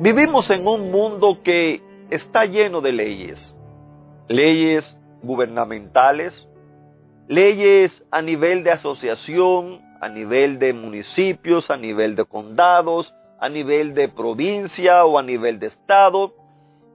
Vivimos en un mundo que está lleno de leyes, leyes gubernamentales, leyes a nivel de asociación, a nivel de municipios, a nivel de condados, a nivel de provincia o a nivel de estado,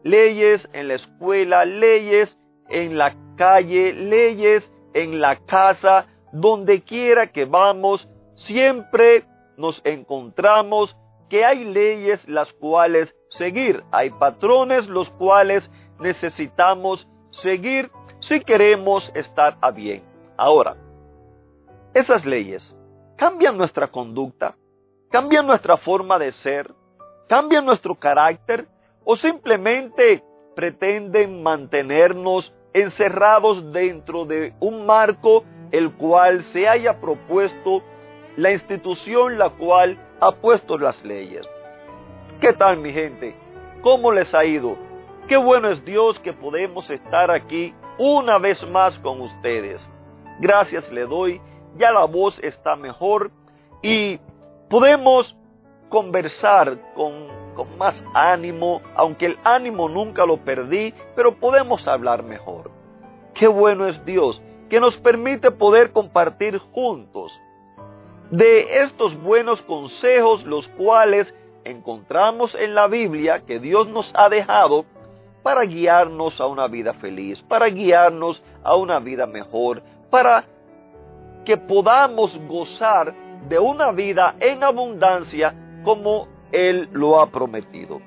leyes en la escuela, leyes en la calle, leyes en la casa, donde quiera que vamos, siempre nos encontramos hay leyes las cuales seguir, hay patrones los cuales necesitamos seguir si queremos estar a bien. Ahora, esas leyes cambian nuestra conducta, cambian nuestra forma de ser, cambian nuestro carácter o simplemente pretenden mantenernos encerrados dentro de un marco el cual se haya propuesto la institución la cual ha puesto las leyes. ¿Qué tal mi gente? ¿Cómo les ha ido? Qué bueno es Dios que podemos estar aquí una vez más con ustedes. Gracias le doy, ya la voz está mejor y podemos conversar con, con más ánimo, aunque el ánimo nunca lo perdí, pero podemos hablar mejor. Qué bueno es Dios que nos permite poder compartir juntos de estos buenos consejos, los cuales encontramos en la Biblia que Dios nos ha dejado para guiarnos a una vida feliz, para guiarnos a una vida mejor, para que podamos gozar de una vida en abundancia como Él lo ha prometido.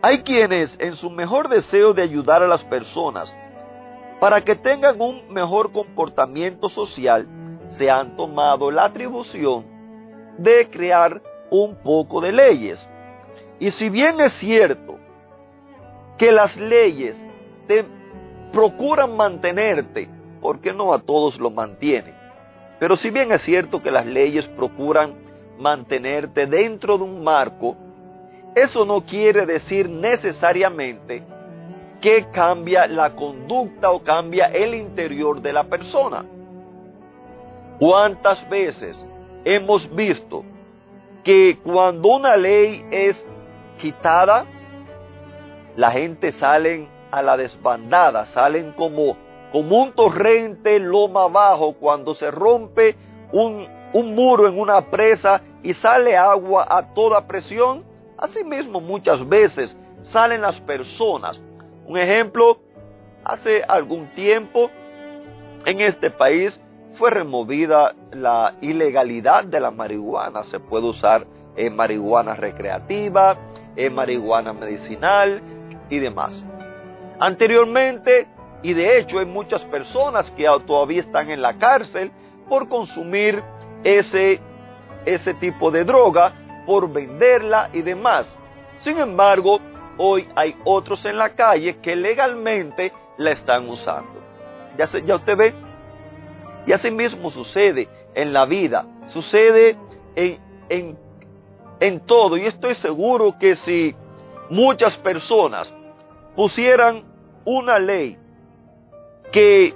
Hay quienes en su mejor deseo de ayudar a las personas para que tengan un mejor comportamiento social, se han tomado la atribución de crear un poco de leyes. Y si bien es cierto que las leyes te procuran mantenerte, porque no a todos lo mantienen, pero si bien es cierto que las leyes procuran mantenerte dentro de un marco, eso no quiere decir necesariamente que cambia la conducta o cambia el interior de la persona. ¿Cuántas veces hemos visto que cuando una ley es quitada, la gente salen a la desbandada, salen como, como un torrente loma abajo cuando se rompe un, un muro en una presa y sale agua a toda presión? Asimismo muchas veces salen las personas. Un ejemplo, hace algún tiempo en este país fue removida la ilegalidad de la marihuana. Se puede usar en marihuana recreativa, en marihuana medicinal y demás. Anteriormente, y de hecho hay muchas personas que todavía están en la cárcel por consumir ese, ese tipo de droga, por venderla y demás. Sin embargo, hoy hay otros en la calle que legalmente la están usando. Ya, ya usted ve y así mismo sucede en la vida, sucede en, en todo. Y estoy seguro que si muchas personas pusieran una ley que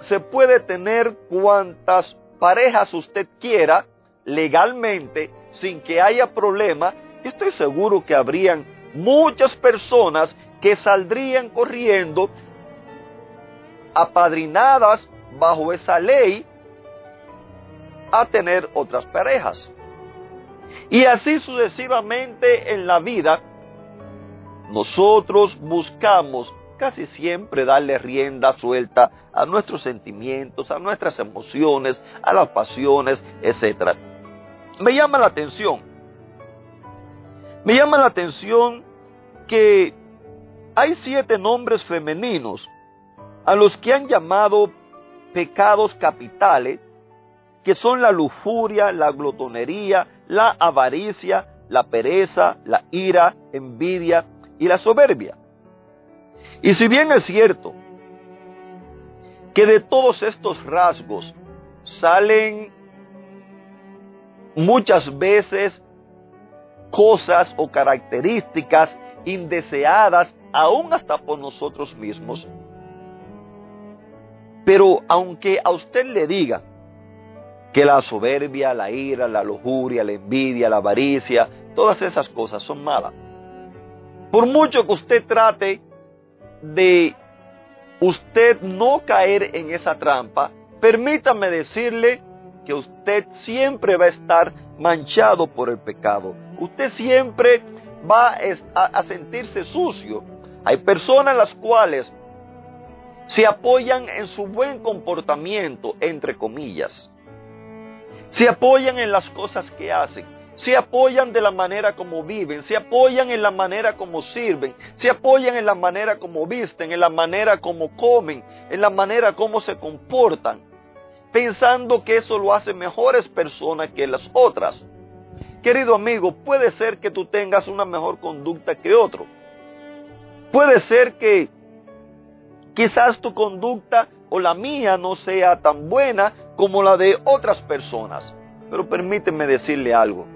se puede tener cuantas parejas usted quiera legalmente sin que haya problema, estoy seguro que habrían muchas personas que saldrían corriendo apadrinadas bajo esa ley a tener otras parejas. Y así sucesivamente en la vida, nosotros buscamos casi siempre darle rienda suelta a nuestros sentimientos, a nuestras emociones, a las pasiones, etc. Me llama la atención, me llama la atención que hay siete nombres femeninos a los que han llamado pecados capitales que son la lujuria, la glotonería, la avaricia, la pereza, la ira, envidia y la soberbia. Y si bien es cierto que de todos estos rasgos salen muchas veces cosas o características indeseadas aún hasta por nosotros mismos. Pero aunque a usted le diga que la soberbia, la ira, la lujuria, la envidia, la avaricia, todas esas cosas son malas. Por mucho que usted trate de usted no caer en esa trampa, permítame decirle que usted siempre va a estar manchado por el pecado. Usted siempre va a, sentirse sucio. Hay personas las cuales se apoyan en su buen comportamiento, entre comillas. Se apoyan en las cosas que hacen. Se apoyan de la manera como viven, se apoyan en la manera como sirven, se apoyan en la manera como visten, en la manera como comen, en la manera como se comportan, pensando que eso lo hace mejores personas que las otras. Querido amigo, puede ser que tú tengas una mejor conducta que otro. Puede ser que quizás tu conducta o la mía no sea tan buena como la de otras personas. Pero permíteme decirle algo.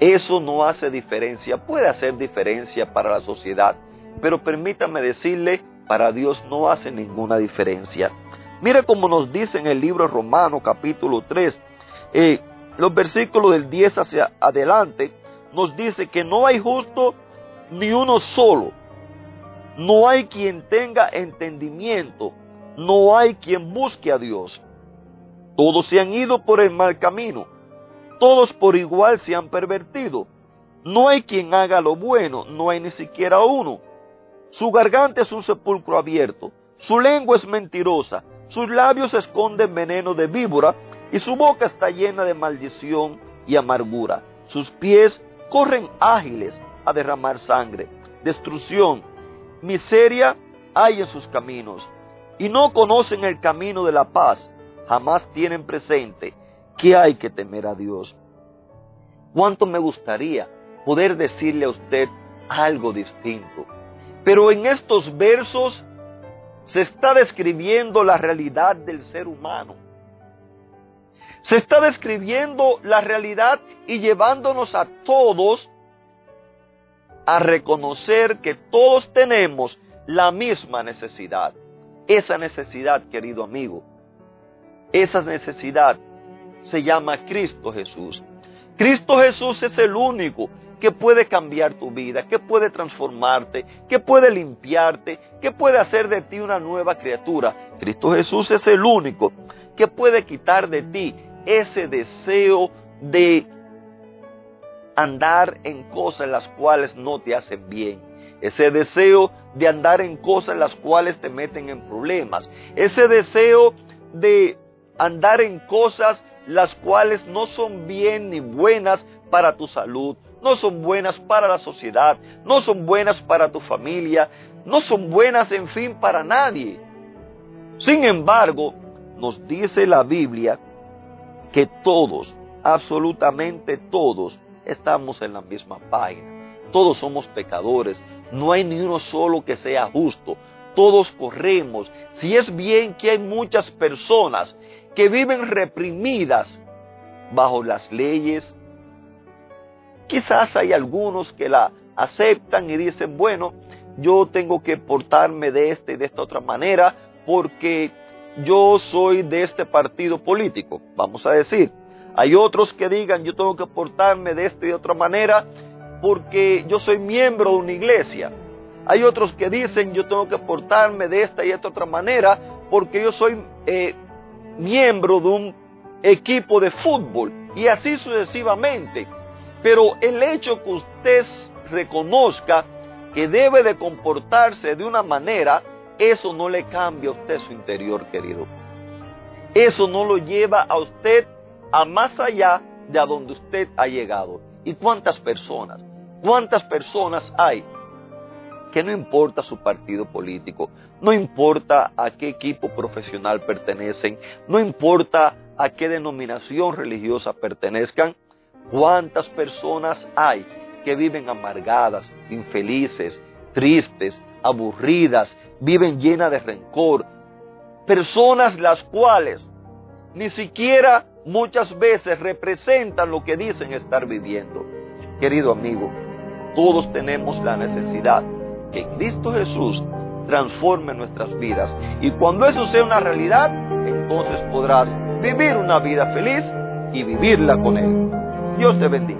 Eso no hace diferencia, puede hacer diferencia para la sociedad, pero permítame decirle, para Dios no hace ninguna diferencia. Mire como nos dice en el libro romano capítulo 3, eh, los versículos del 10 hacia adelante, nos dice que no hay justo ni uno solo. No hay quien tenga entendimiento. No hay quien busque a Dios. Todos se han ido por el mal camino. Todos por igual se han pervertido. No hay quien haga lo bueno, no hay ni siquiera uno. Su garganta es un sepulcro abierto, su lengua es mentirosa, sus labios esconden veneno de víbora y su boca está llena de maldición y amargura. Sus pies corren ágiles a derramar sangre, destrucción, miseria hay en sus caminos, y no conocen el camino de la paz, jamás tienen presente que hay que temer a Dios. ¿Cuánto me gustaría poder decirle a usted algo distinto? Pero en estos versos se está describiendo la realidad del ser humano se está describiendo la realidad y llevándonos a todos a reconocer que todos tenemos la misma necesidad. Esa necesidad, querido amigo, esa necesidad se llama Cristo Jesús. Cristo Jesús es el único que puede cambiar tu vida, que puede transformarte, que puede limpiarte, que puede hacer de ti una nueva criatura. Cristo Jesús es el único que puede quitar de ti ese deseo de andar en cosas las cuales no te hacen bien. Ese deseo de andar en cosas las cuales te meten en problemas. Ese deseo de andar en cosas las cuales no son bien ni buenas para tu salud, no son buenas para la sociedad, no son buenas para tu familia, no son buenas en fin para nadie. Sin embargo, nos dice la Biblia que todos, absolutamente todos, estamos en la misma página. Todos somos pecadores. No hay ni uno solo que sea justo. Todos corremos. Si es bien que hay muchas personas que viven reprimidas bajo las leyes, quizás hay algunos que la aceptan y dicen, bueno, yo tengo que portarme de esta y de esta otra manera porque yo soy de este partido político, vamos a decir. Hay otros que digan, yo tengo que portarme de esta y de otra manera porque yo soy miembro de una iglesia. Hay otros que dicen, yo tengo que portarme de esta y de otra manera porque yo soy eh, miembro de un equipo de fútbol y así sucesivamente. Pero el hecho que usted reconozca que debe de comportarse de una manera eso no le cambia a usted su interior, querido. Eso no lo lleva a usted a más allá de a donde usted ha llegado. ¿Y cuántas personas? ¿Cuántas personas hay que no importa su partido político, no importa a qué equipo profesional pertenecen, no importa a qué denominación religiosa pertenezcan, cuántas personas hay que viven amargadas, infelices, tristes, aburridas, viven llenas de rencor. Personas las cuales ni siquiera muchas veces representan lo que dicen estar viviendo. Querido amigo, todos tenemos la necesidad que Cristo Jesús transforme nuestras vidas. Y cuando eso sea una realidad, entonces podrás vivir una vida feliz y vivirla con Él. Dios te bendiga.